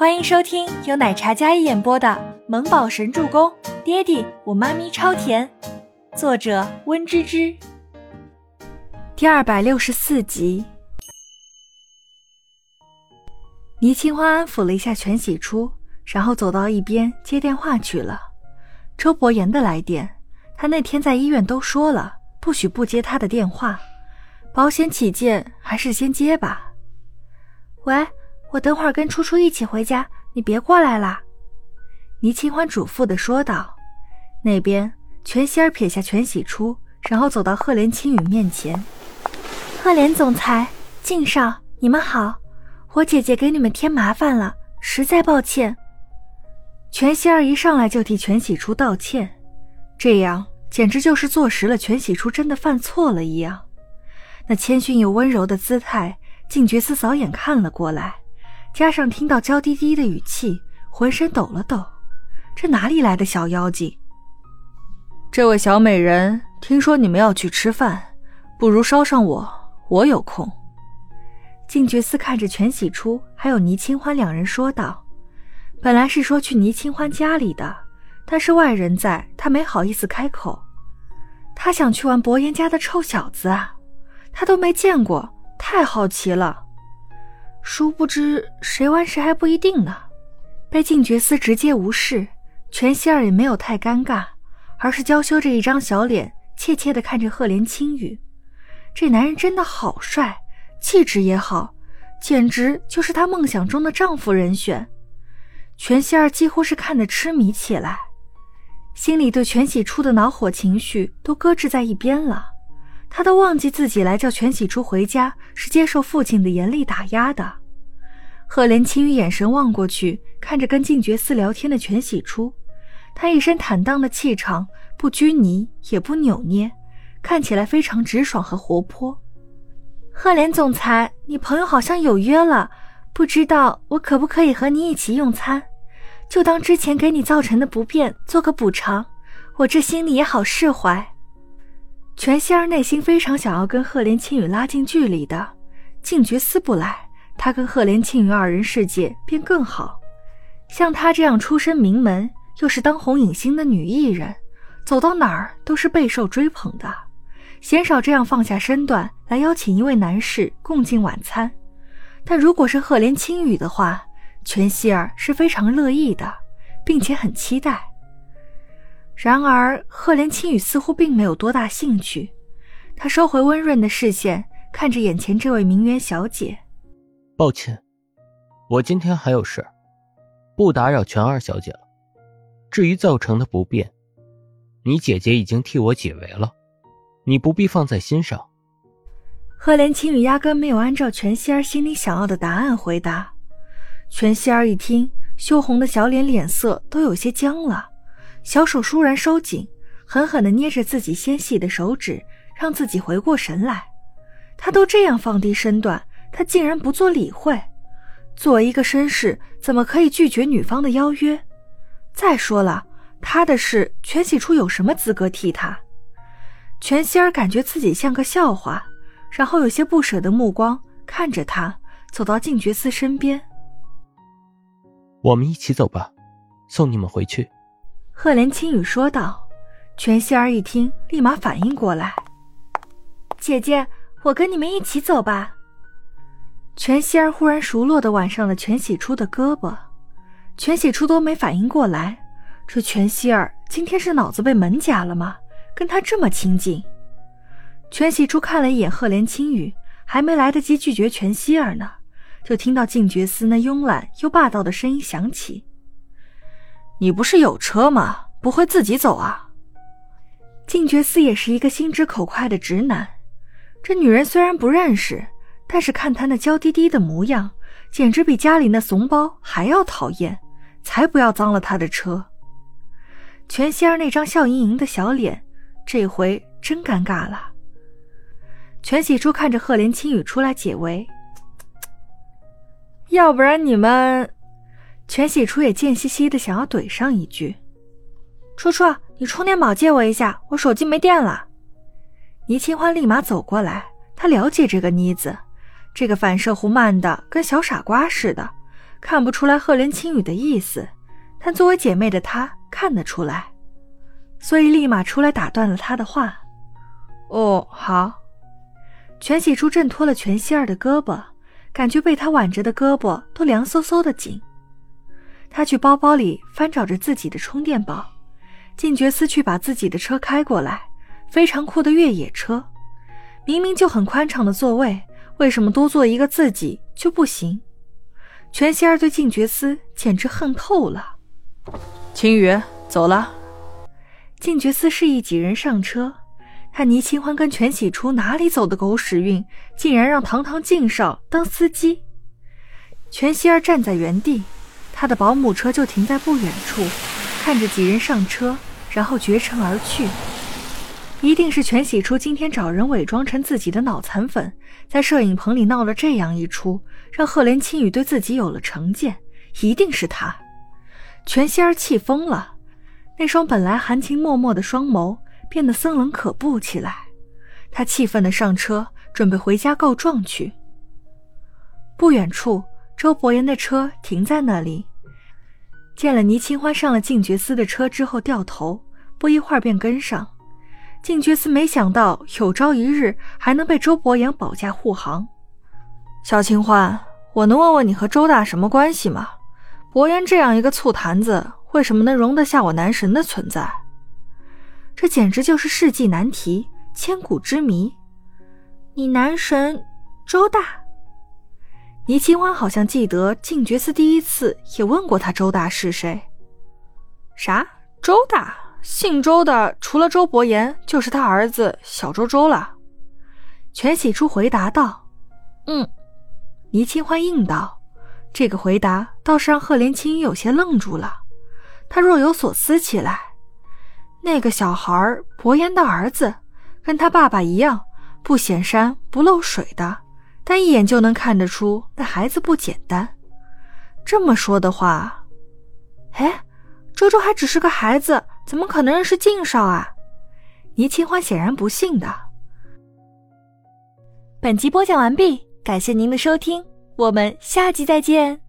欢迎收听由奶茶嘉一演播的《萌宝神助攻》，爹地我妈咪超甜，作者温芝芝。第二百六十四集。倪清欢安抚了一下全喜初，然后走到一边接电话去了。周伯言的来电，他那天在医院都说了，不许不接他的电话，保险起见，还是先接吧。喂。我等会儿跟初初一起回家，你别过来了。”倪清欢嘱咐的说道。那边，全希儿撇下全喜初，然后走到赫连青羽面前：“赫连总裁，敬少，你们好，我姐姐给你们添麻烦了，实在抱歉。”全希儿一上来就替全喜初道歉，这样简直就是坐实了全喜初真的犯错了一样。那谦逊又温柔的姿态，静觉司扫眼看了过来。加上听到娇滴滴的语气，浑身抖了抖。这哪里来的小妖精？这位小美人，听说你们要去吃饭，不如捎上我，我有空。静觉寺看着全喜初还有倪清欢两人说道：“本来是说去倪清欢家里的，但是外人在，他没好意思开口。他想去玩伯颜家的臭小子啊，他都没见过，太好奇了。”殊不知，谁玩谁还不一定呢。被静觉司直接无视，全希儿也没有太尴尬，而是娇羞着一张小脸，怯怯地看着赫连青羽。这男人真的好帅，气质也好，简直就是她梦想中的丈夫人选。全希儿几乎是看得痴迷起来，心里对全喜初的恼火情绪都搁置在一边了。他都忘记自己来叫全喜初回家是接受父亲的严厉打压的。赫连青羽眼神望过去，看着跟静觉寺聊天的全喜初，他一身坦荡的气场，不拘泥也不扭捏，看起来非常直爽和活泼。赫连总裁，你朋友好像有约了，不知道我可不可以和你一起用餐？就当之前给你造成的不便做个补偿，我这心里也好释怀。全希儿内心非常想要跟赫连青羽拉近距离的，静觉司不来，他跟赫连青羽二人世界便更好。像她这样出身名门，又是当红影星的女艺人，走到哪儿都是备受追捧的，鲜少这样放下身段来邀请一位男士共进晚餐。但如果是赫连青羽的话，全希儿是非常乐意的，并且很期待。然而，赫连青雨似乎并没有多大兴趣。他收回温润的视线，看着眼前这位名媛小姐。抱歉，我今天还有事，不打扰全二小姐了。至于造成的不便，你姐姐已经替我解围了，你不必放在心上。赫连青雨压根没有按照全希儿心里想要的答案回答。全希儿一听，羞红的小脸脸色都有些僵了。小手倏然收紧，狠狠地捏着自己纤细的手指，让自己回过神来。他都这样放低身段，他竟然不做理会。作为一个绅士，怎么可以拒绝女方的邀约？再说了，他的事，全喜初有什么资格替他？全希儿感觉自己像个笑话，然后有些不舍的目光看着他，走到静觉寺身边。我们一起走吧，送你们回去。赫连青羽说道：“全希儿一听，立马反应过来，姐姐，我跟你们一起走吧。”全希儿忽然熟络的挽上了全喜初的胳膊，全喜初都没反应过来，这全希儿今天是脑子被门夹了吗？跟他这么亲近。全喜初看了一眼赫连青羽，还没来得及拒绝全希儿呢，就听到静觉司那慵懒又霸道的声音响起。你不是有车吗？不会自己走啊？静觉寺也是一个心直口快的直男。这女人虽然不认识，但是看他那娇滴滴的模样，简直比家里那怂包还要讨厌。才不要脏了他的车。全希儿那张笑盈盈的小脸，这回真尴尬了。全喜初看着赫连青雨出来解围，要不然你们。全喜初也贱兮兮的想要怼上一句：“初初，你充电宝借我一下，我手机没电了。”倪清欢立马走过来，他了解这个妮子，这个反射弧慢的跟小傻瓜似的，看不出来赫连青羽的意思，但作为姐妹的她看得出来，所以立马出来打断了她的话。哦，好。全喜初挣脱了全希儿的胳膊，感觉被他挽着的胳膊都凉飕飕的紧。他去包包里翻找着自己的充电宝，靳觉思去把自己的车开过来，非常酷的越野车，明明就很宽敞的座位，为什么多坐一个自己就不行？全希儿对靳觉思简直恨透了。青雨，走了。靳觉思示意几人上车。他倪清欢跟全喜初哪里走的狗屎运，竟然让堂堂靳少当司机。全希儿站在原地，他的保姆车就停在不远处，看着几人上车，然后绝尘而去。一定是全喜初今天找人伪装成自己的脑残粉，在摄影棚里闹了这样一出，让赫连青羽对自己有了成见。一定是他。全希儿气疯了，那双本来含情脉脉的双眸。变得森冷可怖起来，他气愤地上车，准备回家告状去。不远处，周伯言的车停在那里，见了倪清欢上了静觉司的车之后，掉头，不一会儿便跟上。静觉司没想到有朝一日还能被周伯言保驾护航。小清欢，我能问问你和周大什么关系吗？伯言这样一个醋坛子，为什么能容得下我男神的存在？这简直就是世纪难题，千古之谜。你男神周大？倪清欢好像记得静觉寺第一次也问过他周大是谁。啥？周大？姓周的除了周伯言，就是他儿子小周周了。全喜初回答道：“嗯。”倪清欢应道：“这个回答倒是让赫连青有些愣住了，他若有所思起来。”那个小孩伯言的儿子，跟他爸爸一样，不显山不漏水的，但一眼就能看得出那孩子不简单。这么说的话，哎，周周还只是个孩子，怎么可能认识靳少啊？倪清欢显然不信的。本集播讲完毕，感谢您的收听，我们下集再见。